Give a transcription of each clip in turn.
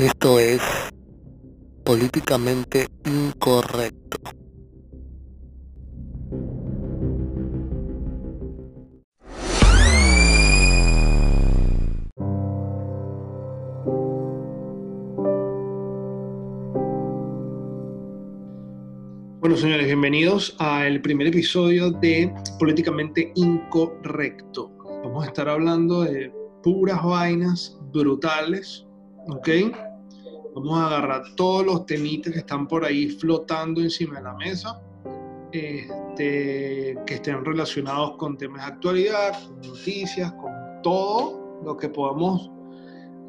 Esto es políticamente incorrecto. Bueno, señores, bienvenidos al primer episodio de Políticamente Incorrecto. Vamos a estar hablando de puras vainas brutales, ¿ok? Vamos a agarrar todos los temitas que están por ahí flotando encima de la mesa, este, que estén relacionados con temas de actualidad, con noticias, con todo lo que podamos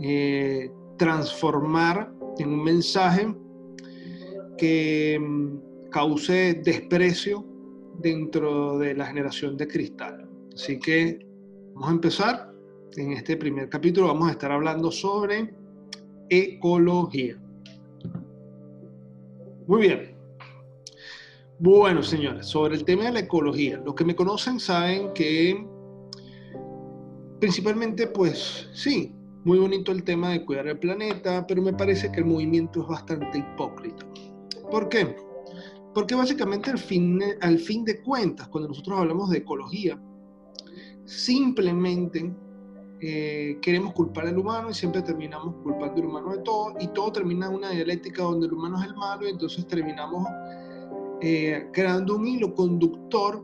eh, transformar en un mensaje que mm, cause desprecio dentro de la generación de cristal. Así que vamos a empezar en este primer capítulo vamos a estar hablando sobre ecología. Muy bien. Bueno, señores, sobre el tema de la ecología, los que me conocen saben que principalmente, pues sí, muy bonito el tema de cuidar el planeta, pero me parece que el movimiento es bastante hipócrita. ¿Por qué? Porque básicamente al fin, al fin de cuentas, cuando nosotros hablamos de ecología, simplemente eh, queremos culpar al humano y siempre terminamos culpando al humano de todo y todo termina en una dialéctica donde el humano es el malo y entonces terminamos eh, creando un hilo conductor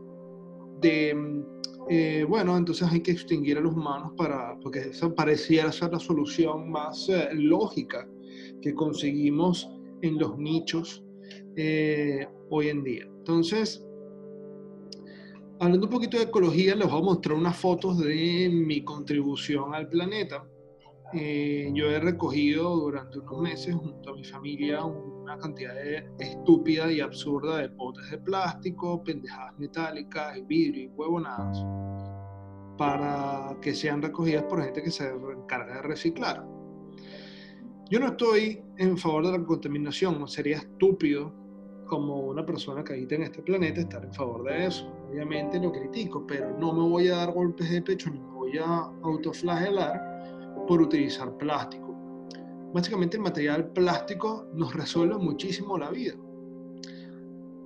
de, eh, bueno, entonces hay que extinguir a los humanos para, porque esa pareciera ser la solución más lógica que conseguimos en los nichos hoy en día. Entonces, Hablando un poquito de ecología, les voy a mostrar unas fotos de mi contribución al planeta. Eh, yo he recogido durante unos meses junto a mi familia una cantidad de estúpida y absurda de potes de plástico, pendejadas metálicas, vidrio y huevonadas para que sean recogidas por gente que se encarga de reciclar. Yo no estoy en favor de la contaminación, no sería estúpido como una persona que habita en este planeta estar en favor de eso. Obviamente lo critico, pero no me voy a dar golpes de pecho ni me voy a autoflagelar por utilizar plástico. Básicamente el material plástico nos resuelve muchísimo la vida.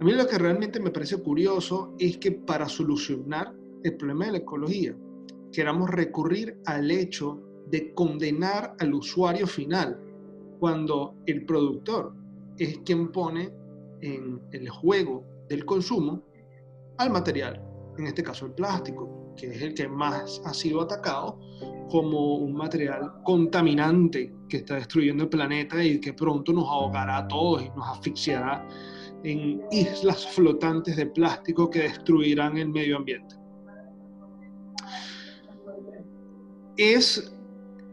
A mí lo que realmente me parece curioso es que para solucionar el problema de la ecología queramos recurrir al hecho de condenar al usuario final cuando el productor es quien pone en el juego del consumo al material, en este caso el plástico, que es el que más ha sido atacado como un material contaminante que está destruyendo el planeta y que pronto nos ahogará a todos y nos asfixiará en islas flotantes de plástico que destruirán el medio ambiente. Es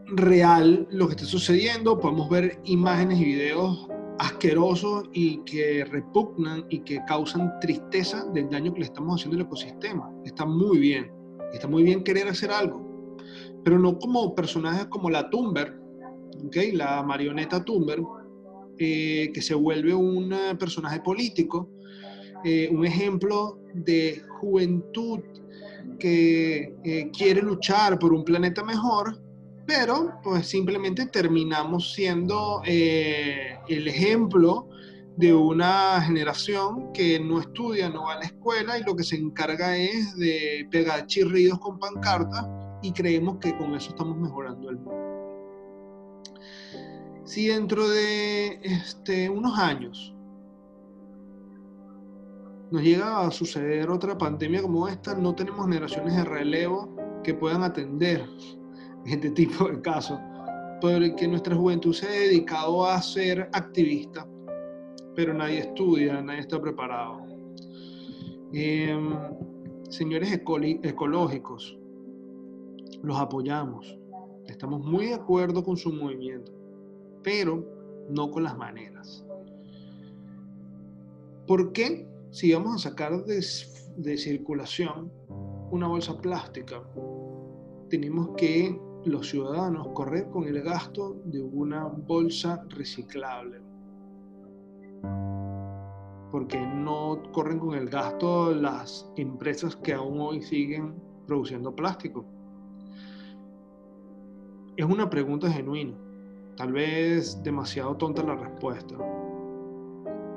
real lo que está sucediendo, podemos ver imágenes y videos asquerosos y que repugnan y que causan tristeza del daño que le estamos haciendo al ecosistema. Está muy bien, está muy bien querer hacer algo, pero no como personajes como la Tumber, ¿okay? la marioneta Tumber, eh, que se vuelve un personaje político, eh, un ejemplo de juventud que eh, quiere luchar por un planeta mejor, pero pues simplemente terminamos siendo eh, el ejemplo de una generación que no estudia, no va a la escuela y lo que se encarga es de pegar chirridos con pancartas y creemos que con eso estamos mejorando el mundo. Si dentro de este, unos años nos llega a suceder otra pandemia como esta, no tenemos generaciones de relevo que puedan atender este tipo de casos, porque nuestra juventud se ha dedicado a ser activista, pero nadie estudia, nadie está preparado. Em, señores ecológicos, los apoyamos, estamos muy de acuerdo con su movimiento, pero no con las maneras. ¿Por qué si vamos a sacar de, de circulación una bolsa plástica, tenemos que los ciudadanos correr con el gasto de una bolsa reciclable. Porque no corren con el gasto las empresas que aún hoy siguen produciendo plástico. Es una pregunta genuina. tal vez demasiado tonta la respuesta.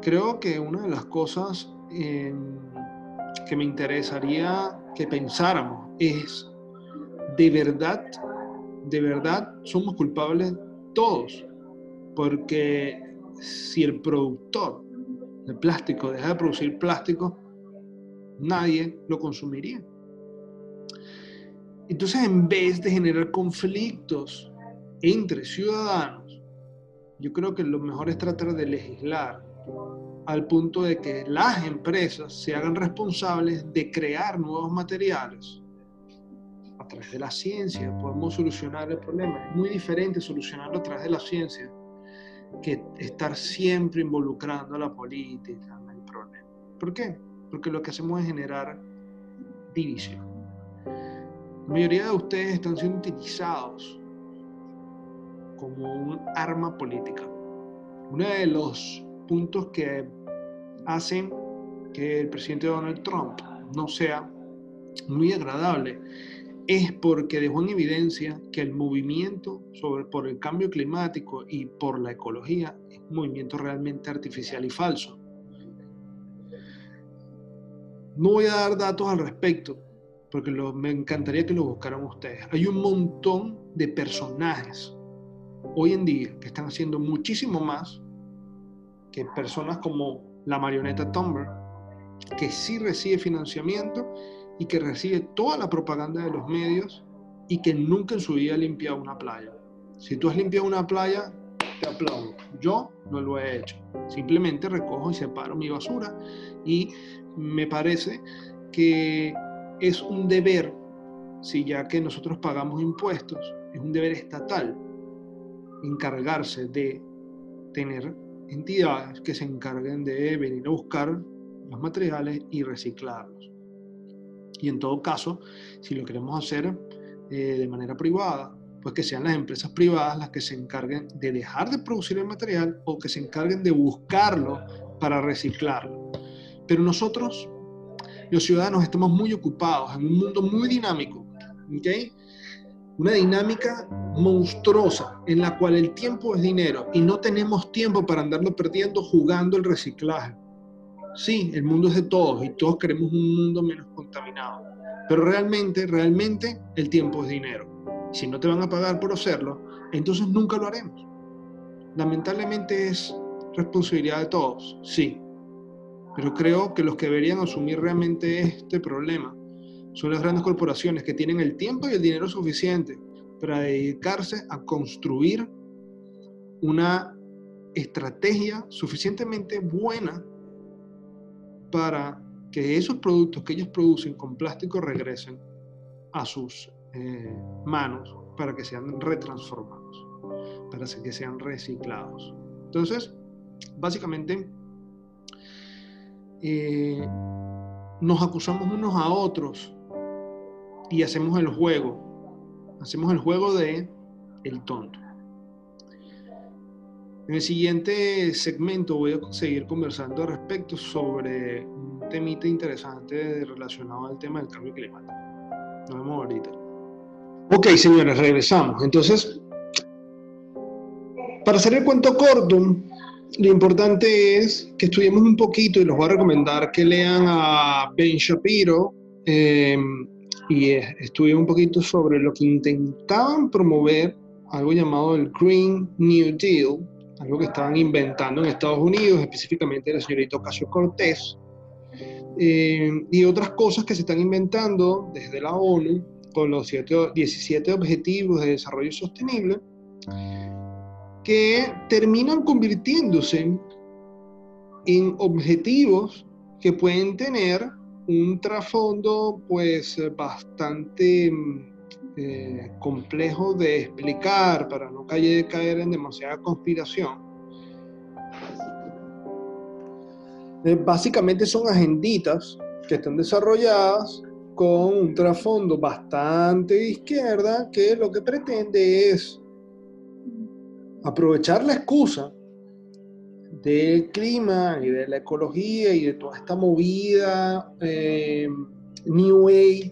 Creo que una de las cosas em, que me interesaría que pensáramos es, ¿de verdad, de verdad somos culpables todos? Porque si el productor de plástico deja de producir plástico, nadie lo consumiría. Entonces, en vez de generar conflictos entre ciudadanos, yo creo que lo mejor es tratar de legislar al punto de que las empresas se hagan responsables de crear nuevos materiales. Través de la ciencia podemos solucionar el problema. Es muy diferente solucionarlo a través de la ciencia que estar siempre involucrando a la política en el problema. ¿Por qué? Porque lo que hacemos es generar división. La mayoría de ustedes están siendo utilizados como un arma política. Uno de los puntos que hacen que el presidente Donald Trump no sea muy agradable es porque dejó en evidencia que el movimiento sobre, por el cambio climático y por la ecología es un movimiento realmente artificial y falso. No voy a dar datos al respecto, porque me encantaría que lo buscaran ustedes. Hay un montón de personajes hoy en día que están haciendo muchísimo más que personas como la marioneta Tumblr, que sí recibe financiamiento y que recibe toda la propaganda de los medios y que nunca en su vida ha limpiado una playa. Si tú has limpiado una playa, te aplaudo. Yo no lo he hecho. Simplemente recojo y separo mi basura y me parece que es un deber, si ya que nosotros pagamos impuestos, es un deber estatal encargarse de tener entidades que se encarguen de venir a buscar los materiales y reciclarlos. Y en todo caso, si lo queremos hacer eh, de manera privada, pues que sean las empresas privadas las que se encarguen de dejar de producir el material o que se encarguen de buscarlo para reciclarlo. Pero nosotros, los ciudadanos, estamos muy ocupados en un mundo muy dinámico. Una dinámica monstruosa en la cual el tiempo es dinero y no tenemos tiempo para andarlo perdiendo jugando el reciclaje. Sí, el mundo es de todos y todos queremos un mundo menos contaminado, pero realmente, realmente el tiempo es dinero. Si no te van a pagar por hacerlo, entonces nunca lo haremos. Lamentablemente es responsabilidad de todos, sí, pero creo que los que deberían asumir realmente este problema son las grandes corporaciones que tienen el tiempo y el dinero suficiente para dedicarse a construir una estrategia suficientemente buena para que esos productos que ellos producen con plástico regresen a sus eh, manos para que sean retransformados, para que sean reciclados. Entonces, básicamente, eh, nos acusamos unos a otros y hacemos el juego, hacemos el juego de el tonto. En el siguiente segmento voy a seguir conversando respecto sobre un temita interesante relacionado al tema del cambio climático. Nos vemos ahorita. Ok, señores, regresamos. Entonces, para hacer el cuento corto, lo importante es que estudiemos un poquito y los voy a recomendar que lean a Ben Shapiro eh, y estudien un poquito sobre lo que intentaban promover, algo llamado el Green New Deal, algo que estaban inventando en Estados Unidos, específicamente la señorita Ocasio Cortés, eh, y otras cosas que se están inventando desde la ONU con los 17 Objetivos de Desarrollo Sostenible, que terminan convirtiéndose en objetivos que pueden tener un trasfondo pues bastante eh, complejo de explicar para no caer, en demasiada conspiración. Eh, básicamente son agenditas que están desarrolladas con un trasfondo bastante de izquierda que lo que pretende es aprovechar la excusa del clima y de la ecología y de toda esta movida eh, New Age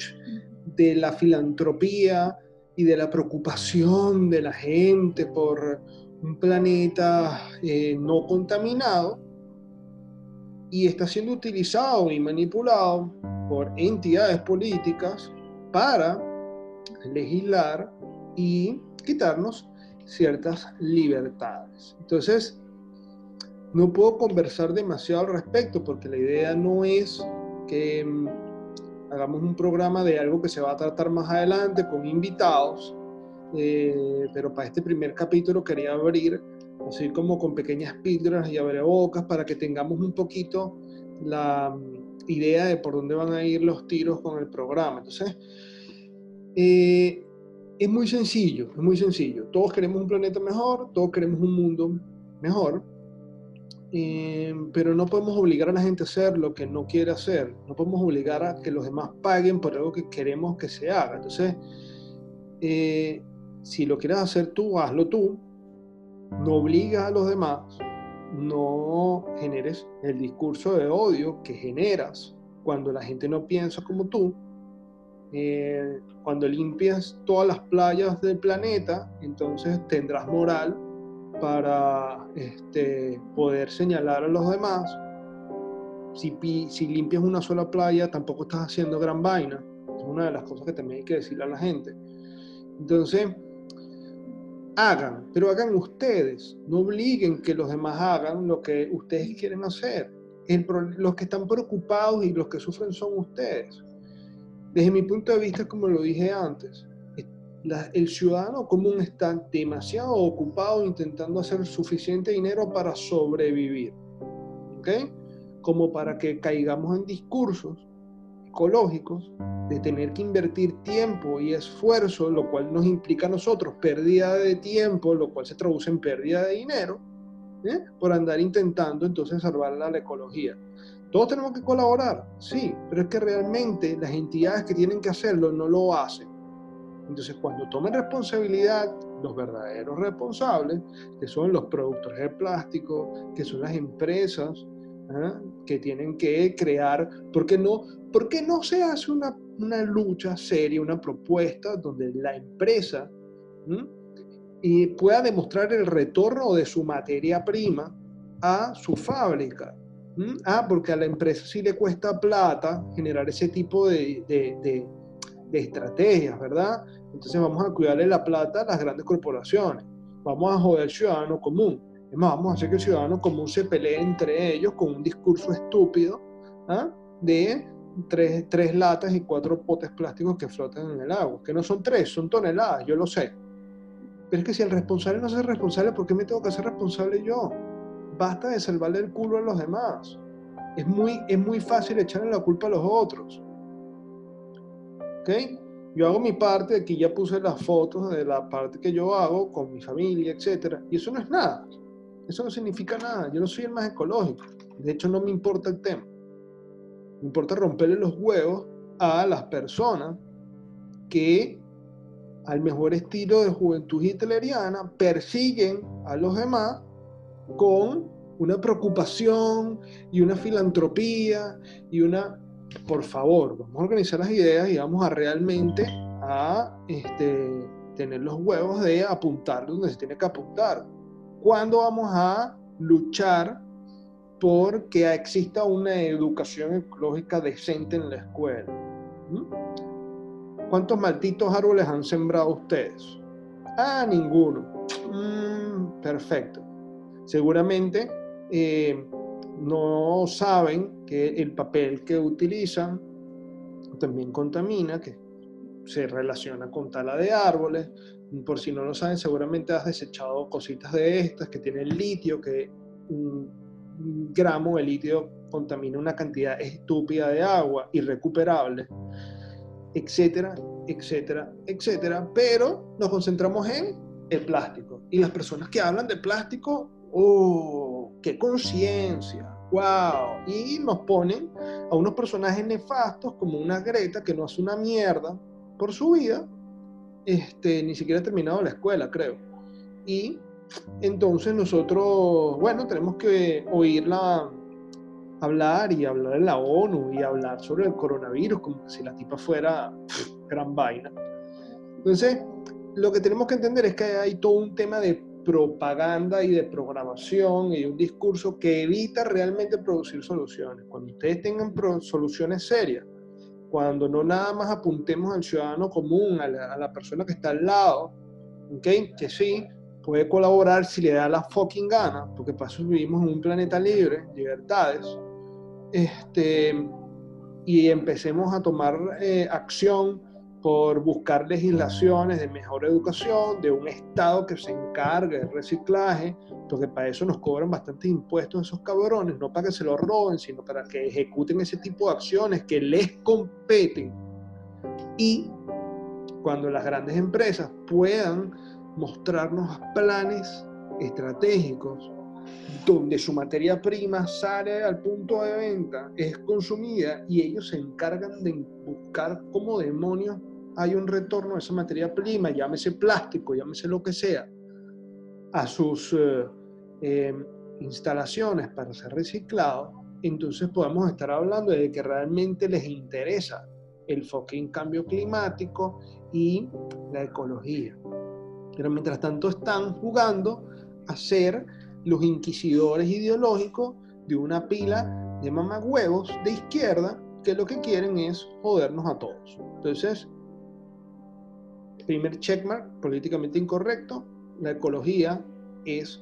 de la filantropía y de la preocupación de la gente por, un planeta eh, no contaminado y está siendo utilizado y manipulado por entidades políticas para legislar y quitarnos ciertas libertades. Entonces, no puedo conversar demasiado al respecto porque la idea no es que mm, hagamos un programa de algo que se va a tratar más adelante con invitados, eh, pero para este primer capítulo quería abrir así como con pequeñas píldoras y bocas para que tengamos un poquito la mm, idea de por dónde van a ir los tiros con el programa. Entonces, eh, es muy sencillo, es muy sencillo. Todos queremos un planeta mejor, todos queremos un mundo mejor, eh, pero no podemos obligar a la gente a hacer lo que no quiere hacer. No podemos obligar a que los demás paguen por algo que queremos que se haga. Entonces, eh, si lo quieres hacer tú, hazlo tú. No obligas a los demás. No generes el discurso de odio que generas cuando la gente no piensa como tú. Eh, cuando limpias todas las playas del planeta, entonces tendrás moral para este, poder señalar a los demás. Si, si limpias una sola playa, tampoco estás haciendo gran vaina. Es una de las cosas que también hay que decirle a la gente. Entonces, hagan, pero hagan ustedes. No obliguen que los demás hagan lo que ustedes quieren hacer. los que están preocupados y los que sufren son ustedes. Desde mi punto de vista, como lo dije antes, el ciudadano común está demasiado ocupado intentando hacer suficiente dinero para sobrevivir, ¿ok? Como para que caigamos en discursos ecológicos de tener que invertir tiempo y esfuerzo, lo cual nos implica a nosotros pérdida de tiempo, lo cual se traduce en pérdida de dinero, ¿eh? por andar intentando entonces salvar la ecología. Todos tenemos que colaborar, sí, pero es que realmente las entidades que tienen que hacerlo no lo hacen. Entonces, cuando tomen responsabilidad, los verdaderos responsables, que son los productores de plástico, que son las empresas, ¿ah? que tienen que crear, ¿por qué no, por qué no se hace una, una lucha seria, una propuesta donde la empresa y pueda demostrar el retorno de su materia prima a su fábrica? Ah, porque a la empresa sí le cuesta plata generar ese tipo de, de, de estrategias, ¿verdad? Entonces vamos a cuidarle la plata a las grandes corporaciones. Vamos a joder al ciudadano común. Es más, vamos a hacer que el ciudadano común se pelee entre ellos con un discurso estúpido ¿ah? de tres, tres, latas y cuatro potes plásticos que flotan en el agua. Que no son tres, son toneladas, yo lo sé. Pero es que si el responsable no es responsable, ¿por qué me tengo que hacer responsable yo? Basta de salvarle el culo a los demás. Es muy, es muy fácil echarle la culpa a los otros. Yo hago mi parte, aquí ya puse las fotos de la parte que yo hago con mi familia, etc. Y eso no es nada. Eso no significa nada. Yo no soy el más ecológico. De hecho, no me importa el tema. Me importa romperle los huevos a las personas que, al mejor estilo de juventud hitleriana, persiguen a los demás con una preocupación y una filantropía y una por favor, vamos a organizar las ideas y vamos a realmente a este, tener los huevos de apuntar donde se tiene que apuntar. ¿Cuándo vamos a luchar por que exista una educación ecológica decente en la escuela? ¿Mm? ¿Cuántos malditos árboles han sembrado ustedes? Ah, ninguno. Mm, perfecto. Seguramente eh, no saben que el papel que utilizan también contamina, que se relaciona con tala de árboles. Por si no lo saben, seguramente has desechado cositas de estas que tienen litio, que un gramo de litio contamina una cantidad estúpida de agua, irrecuperable, etcétera, etcétera, etcétera. Pero nos concentramos en el plástico. Y las personas que hablan de plástico, ¡oh, qué conciencia! wow. Y nos ponen a unos personajes nefastos como una Greta que no hace una mierda por su vida, este, ni siquiera ha terminado la escuela, creo. Y entonces nosotros, bueno, tenemos que oírla hablar y hablar en la ONU y hablar sobre el coronavirus como si la tipa fuera gran vaina. Entonces, lo que tenemos que entender es que hay todo un tema de propaganda y de programación y un discurso que evita realmente producir soluciones. Cuando ustedes tengan soluciones serias, cuando no nada más apuntemos al ciudadano común, a la, persona que está al lado, ¿okay? que sí, puede colaborar si le da la fucking gana, porque para eso vivimos en un planeta libre, libertades, este, y empecemos a tomar eh, acción por buscar legislaciones de mejor educación, de un Estado que se encargue del reciclaje, porque para eso nos cobran bastantes impuestos esos cabrones, no para que se lo roben, sino para que ejecuten ese tipo de acciones que les competen. Y cuando las grandes empresas puedan mostrarnos planes estratégicos donde su materia prima sale al punto de venta, es consumida y ellos se encargan de buscar cómo demonios hay un retorno de esa materia prima, llámese plástico, llámese lo que sea, a sus eh, em, instalaciones para ser reciclado, entonces podemos estar hablando de que realmente les interesa el fucking cambio climático y la ecología. Pero mientras tanto están jugando a ser los inquisidores ideológicos de una pila de mamagüevos de izquierda que lo que quieren es jodernos a todos. Entonces, primer checkmark, políticamente incorrecto, la ecología es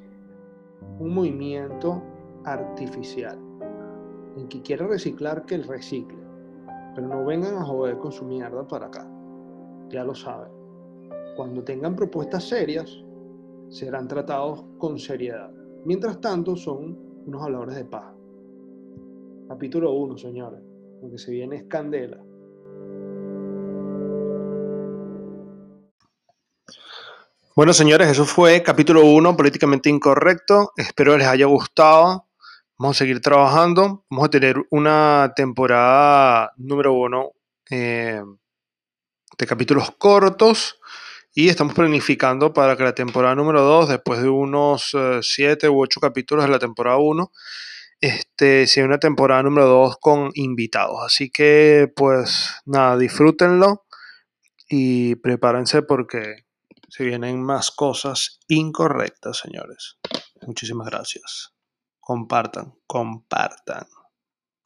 un movimiento artificial. En que quiere reciclar, que el recicle. Pero no vengan a joder con su mierda para acá. Ya lo saben. Cuando tengan propuestas serias, serán tratados con seriedad. Mientras tanto, son unos habladores de paz. Capítulo 1, señores. Lo que se viene es candela. Bueno, señores, eso fue capítulo 1, políticamente incorrecto. Espero les haya gustado. Vamos a seguir trabajando. Vamos a tener una temporada número 1 eh, de capítulos cortos. Y estamos planificando para que la temporada número 2, después de unos 7 eh, u 8 capítulos de la temporada 1, este, sea una temporada número 2 con invitados. Así que, pues nada, disfrútenlo y prepárense porque se vienen más cosas incorrectas, señores. Muchísimas gracias. Compartan, compartan.